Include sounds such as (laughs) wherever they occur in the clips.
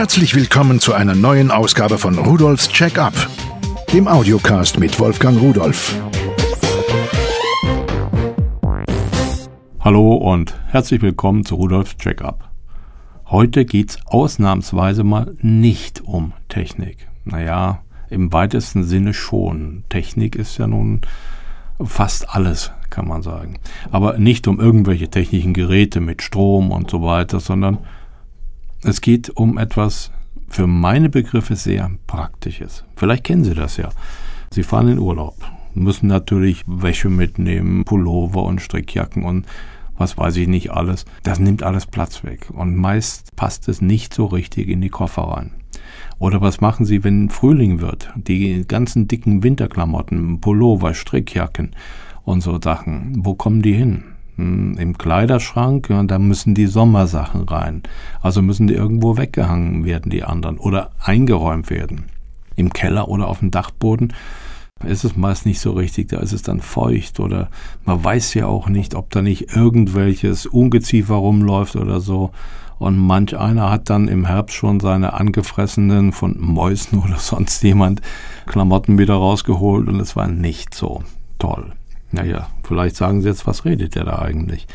Herzlich willkommen zu einer neuen Ausgabe von Rudolfs Check-up, dem Audiocast mit Wolfgang Rudolf. Hallo und herzlich willkommen zu Rudolfs Check-up. Heute geht's ausnahmsweise mal nicht um Technik. Naja, im weitesten Sinne schon. Technik ist ja nun fast alles, kann man sagen. Aber nicht um irgendwelche technischen Geräte mit Strom und so weiter, sondern es geht um etwas für meine Begriffe sehr Praktisches. Vielleicht kennen Sie das ja. Sie fahren in Urlaub, müssen natürlich Wäsche mitnehmen, Pullover und Strickjacken und was weiß ich nicht alles. Das nimmt alles Platz weg und meist passt es nicht so richtig in die Koffer rein. Oder was machen Sie, wenn Frühling wird? Die ganzen dicken Winterklamotten, Pullover, Strickjacken und so Sachen. Wo kommen die hin? Im Kleiderschrank, ja, da müssen die Sommersachen rein. Also müssen die irgendwo weggehangen werden, die anderen, oder eingeräumt werden. Im Keller oder auf dem Dachboden ist es meist nicht so richtig, da ist es dann feucht oder man weiß ja auch nicht, ob da nicht irgendwelches Ungeziefer rumläuft oder so. Und manch einer hat dann im Herbst schon seine angefressenen von Mäusen (laughs) oder sonst jemand Klamotten wieder rausgeholt und es war nicht so toll. Naja, vielleicht sagen Sie jetzt, was redet der da eigentlich?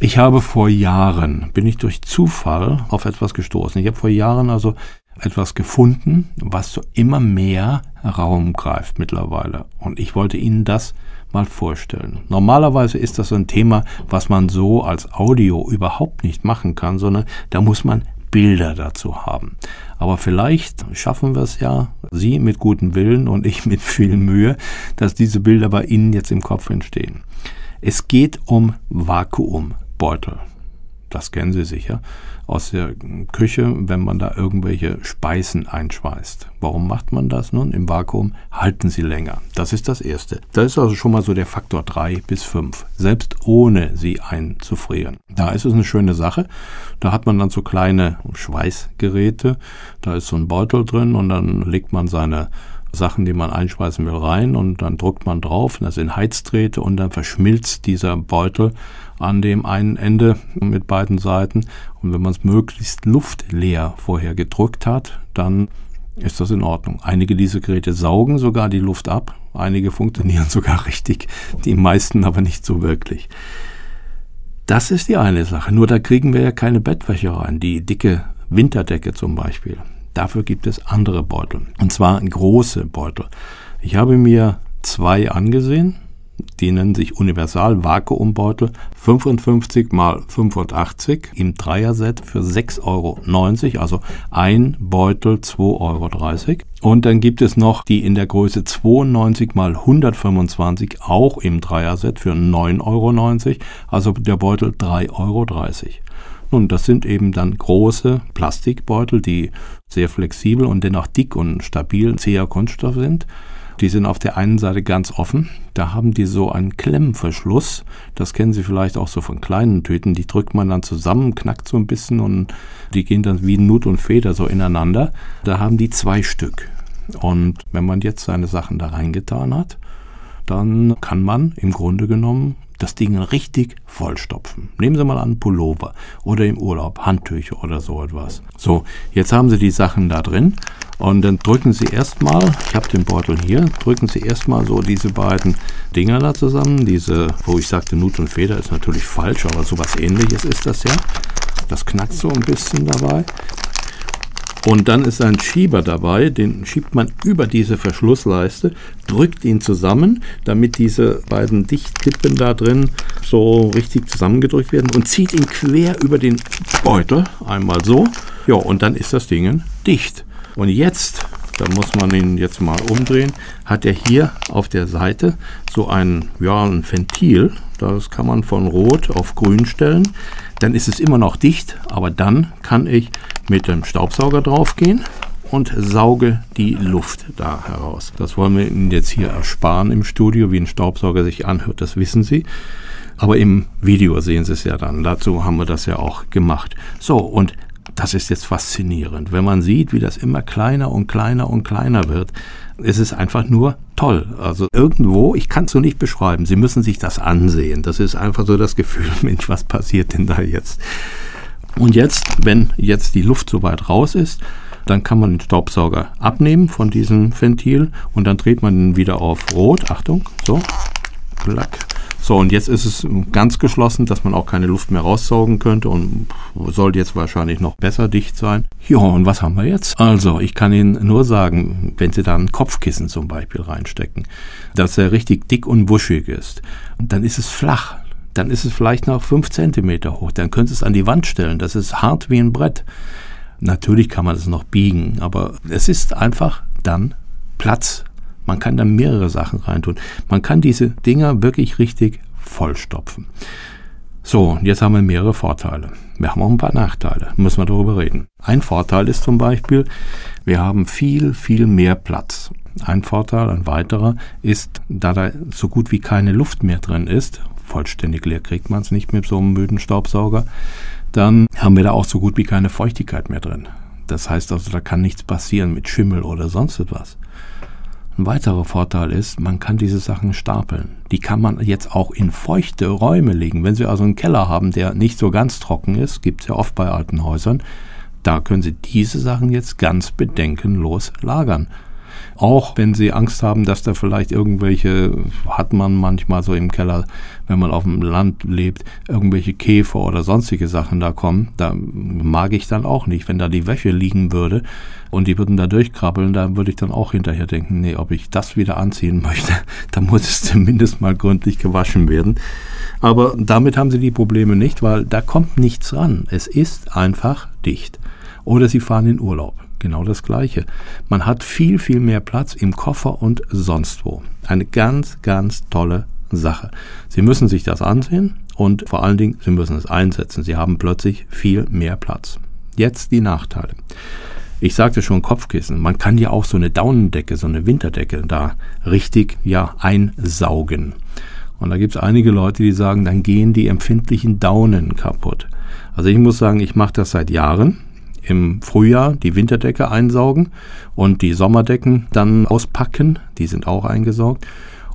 Ich habe vor Jahren, bin ich durch Zufall auf etwas gestoßen. Ich habe vor Jahren also etwas gefunden, was so immer mehr Raum greift mittlerweile. Und ich wollte Ihnen das mal vorstellen. Normalerweise ist das ein Thema, was man so als Audio überhaupt nicht machen kann, sondern da muss man Bilder dazu haben. Aber vielleicht schaffen wir es ja, Sie mit gutem Willen und ich (laughs) mit viel Mühe, dass diese Bilder bei Ihnen jetzt im Kopf entstehen. Es geht um Vakuumbeutel. Das kennen Sie sicher aus der Küche, wenn man da irgendwelche Speisen einschweißt. Warum macht man das nun? Im Vakuum halten sie länger. Das ist das Erste. Das ist also schon mal so der Faktor 3 bis 5, selbst ohne sie einzufrieren. Da ist es eine schöne Sache. Da hat man dann so kleine Schweißgeräte. Da ist so ein Beutel drin und dann legt man seine Sachen, die man einschweißen will, rein und dann drückt man drauf. Das sind Heizdrähte und dann verschmilzt dieser Beutel an dem einen Ende mit beiden Seiten. Und wenn man es möglichst luftleer vorher gedrückt hat, dann ist das in Ordnung. Einige dieser Geräte saugen sogar die Luft ab, einige funktionieren (laughs) sogar richtig, die meisten aber nicht so wirklich. Das ist die eine Sache. Nur da kriegen wir ja keine Bettwäsche rein, die dicke Winterdecke zum Beispiel. Dafür gibt es andere Beutel. Und zwar große Beutel. Ich habe mir zwei angesehen. Die nennen sich Universal Vakuumbeutel 55 mal 85 im Dreierset für 6,90 Euro. Also ein Beutel 2,30 Euro. Und dann gibt es noch die in der Größe 92 mal 125 auch im Dreierset für 9,90 Euro. Also der Beutel 3,30 Euro. Nun, das sind eben dann große Plastikbeutel, die sehr flexibel und dennoch dick und stabil zäher Kunststoff sind. Die sind auf der einen Seite ganz offen. Da haben die so einen Klemmverschluss. Das kennen Sie vielleicht auch so von kleinen Tüten. Die drückt man dann zusammen, knackt so ein bisschen und die gehen dann wie Nut und Feder so ineinander. Da haben die zwei Stück. Und wenn man jetzt seine Sachen da reingetan hat, dann kann man im Grunde genommen das Ding richtig vollstopfen. Nehmen Sie mal an Pullover oder im Urlaub Handtücher oder so etwas. So, jetzt haben Sie die Sachen da drin und dann drücken Sie erstmal, ich habe den Beutel hier, drücken Sie erstmal so diese beiden Dinger da zusammen. Diese, wo ich sagte Nut und Feder ist natürlich falsch, aber sowas ähnliches ist das ja. Das knackt so ein bisschen dabei. Und dann ist ein Schieber dabei, den schiebt man über diese Verschlussleiste, drückt ihn zusammen, damit diese beiden Dichttippen da drin so richtig zusammengedrückt werden und zieht ihn quer über den Beutel, einmal so. Ja, und dann ist das Ding dicht. Und jetzt, da muss man ihn jetzt mal umdrehen, hat er hier auf der Seite so ein, ja, ein Ventil. Das kann man von rot auf grün stellen. Dann ist es immer noch dicht, aber dann kann ich mit dem Staubsauger draufgehen und sauge die Luft da heraus. Das wollen wir Ihnen jetzt hier ersparen im Studio, wie ein Staubsauger sich anhört, das wissen Sie. Aber im Video sehen Sie es ja dann. Dazu haben wir das ja auch gemacht. So, und das ist jetzt faszinierend. Wenn man sieht, wie das immer kleiner und kleiner und kleiner wird, es ist einfach nur toll. Also irgendwo, ich kann es so nicht beschreiben. Sie müssen sich das ansehen. Das ist einfach so das Gefühl, (laughs) Mensch, was passiert denn da jetzt? Und jetzt, wenn jetzt die Luft so weit raus ist, dann kann man den Staubsauger abnehmen von diesem Ventil und dann dreht man ihn wieder auf Rot. Achtung, so, klack. So, und jetzt ist es ganz geschlossen, dass man auch keine Luft mehr raussaugen könnte und sollte jetzt wahrscheinlich noch besser dicht sein. Ja, und was haben wir jetzt? Also, ich kann Ihnen nur sagen, wenn Sie da ein Kopfkissen zum Beispiel reinstecken, dass er richtig dick und wuschig ist, dann ist es flach. Dann ist es vielleicht noch fünf Zentimeter hoch. Dann können Sie es an die Wand stellen. Das ist hart wie ein Brett. Natürlich kann man es noch biegen, aber es ist einfach dann Platz. Man kann da mehrere Sachen reintun. Man kann diese Dinger wirklich richtig vollstopfen. So, jetzt haben wir mehrere Vorteile. Wir haben auch ein paar Nachteile, müssen wir darüber reden. Ein Vorteil ist zum Beispiel, wir haben viel, viel mehr Platz. Ein Vorteil, ein weiterer, ist, da da so gut wie keine Luft mehr drin ist, vollständig leer kriegt man es nicht mit so einem müden Staubsauger, dann haben wir da auch so gut wie keine Feuchtigkeit mehr drin. Das heißt also, da kann nichts passieren mit Schimmel oder sonst etwas. Ein weiterer Vorteil ist, man kann diese Sachen stapeln. Die kann man jetzt auch in feuchte Räume legen. Wenn Sie also einen Keller haben, der nicht so ganz trocken ist, gibt es ja oft bei alten Häusern, da können Sie diese Sachen jetzt ganz bedenkenlos lagern. Auch wenn sie Angst haben, dass da vielleicht irgendwelche, hat man manchmal so im Keller, wenn man auf dem Land lebt, irgendwelche Käfer oder sonstige Sachen da kommen, da mag ich dann auch nicht. Wenn da die Wäsche liegen würde und die würden da durchkrabbeln, da würde ich dann auch hinterher denken, nee, ob ich das wieder anziehen (laughs) möchte, da muss es zumindest mal gründlich gewaschen werden. Aber damit haben sie die Probleme nicht, weil da kommt nichts ran. Es ist einfach dicht. Oder sie fahren in Urlaub genau das Gleiche. Man hat viel, viel mehr Platz im Koffer und sonst wo. Eine ganz, ganz tolle Sache. Sie müssen sich das ansehen und vor allen Dingen, Sie müssen es einsetzen. Sie haben plötzlich viel mehr Platz. Jetzt die Nachteile. Ich sagte schon Kopfkissen. Man kann ja auch so eine Daunendecke, so eine Winterdecke da richtig ja einsaugen. Und da gibt es einige Leute, die sagen, dann gehen die empfindlichen Daunen kaputt. Also ich muss sagen, ich mache das seit Jahren im Frühjahr die Winterdecke einsaugen und die Sommerdecken dann auspacken. Die sind auch eingesaugt.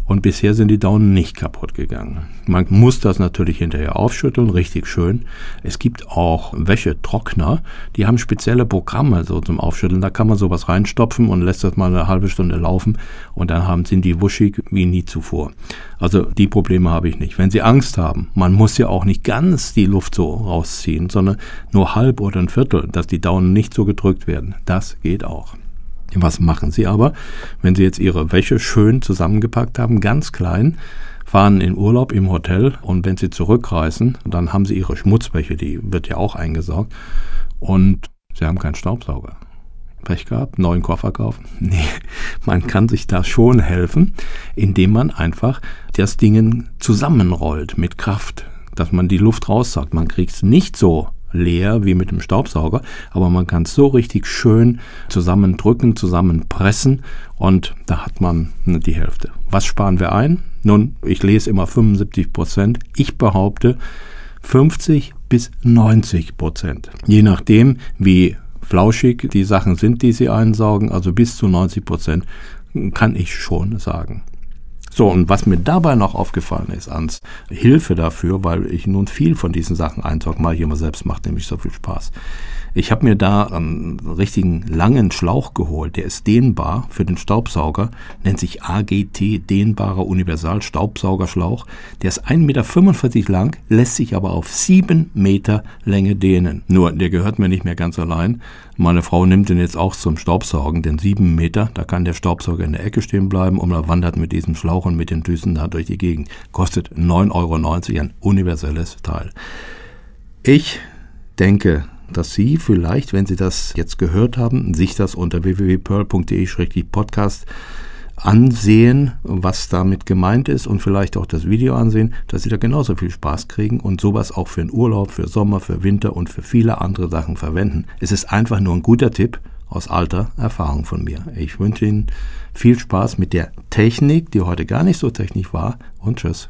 Und bisher sind die Daunen nicht kaputt gegangen. Man muss das natürlich hinterher aufschütteln, richtig schön. Es gibt auch Wäschetrockner, die haben spezielle Programme so zum Aufschütteln. Da kann man sowas reinstopfen und lässt das mal eine halbe Stunde laufen und dann haben, sind die wuschig wie nie zuvor. Also die Probleme habe ich nicht. Wenn Sie Angst haben, man muss ja auch nicht ganz die Luft so rausziehen, sondern nur halb oder ein Viertel, dass die Daunen nicht so gedrückt werden. Das geht auch. Was machen Sie aber, wenn Sie jetzt Ihre Wäsche schön zusammengepackt haben, ganz klein, fahren in Urlaub im Hotel und wenn Sie zurückreisen, dann haben Sie Ihre Schmutzwäsche, die wird ja auch eingesaugt und Sie haben keinen Staubsauger. Pech gehabt, neuen Koffer kaufen? (laughs) Nee, man kann sich da schon helfen, indem man einfach das Ding zusammenrollt mit Kraft, dass man die Luft raussaugt. Man kriegt es nicht so leer wie mit dem Staubsauger, aber man kann es so richtig schön zusammendrücken, zusammenpressen und da hat man die Hälfte. Was sparen wir ein? Nun, ich lese immer 75 Prozent. Ich behaupte 50 bis 90 Prozent. Je nachdem, wie flauschig die Sachen sind, die Sie einsaugen, also bis zu 90 Prozent, kann ich schon sagen. So, und was mir dabei noch aufgefallen ist, ans Hilfe dafür, weil ich nun viel von diesen Sachen einsauge, mal ich immer selbst, macht nämlich so viel Spaß. Ich habe mir da einen richtigen langen Schlauch geholt, der ist dehnbar für den Staubsauger, nennt sich AGT, dehnbarer Universal Staubsaugerschlauch. Der ist 1,45 Meter lang, lässt sich aber auf 7 Meter Länge dehnen. Nur, der gehört mir nicht mehr ganz allein. Meine Frau nimmt den jetzt auch zum Staubsaugen, denn 7 Meter, da kann der Staubsauger in der Ecke stehen bleiben und er wandert mit diesem Schlauch und mit den Düsen da durch die Gegend. Kostet 9,90 Euro, ein universelles Teil. Ich denke, dass Sie vielleicht, wenn Sie das jetzt gehört haben, sich das unter www.pearl.de-podcast ansehen, was damit gemeint ist und vielleicht auch das Video ansehen, dass Sie da genauso viel Spaß kriegen und sowas auch für den Urlaub, für Sommer, für Winter und für viele andere Sachen verwenden. Es ist einfach nur ein guter Tipp aus alter Erfahrung von mir. Ich wünsche Ihnen viel Spaß mit der Technik, die heute gar nicht so technisch war und tschüss.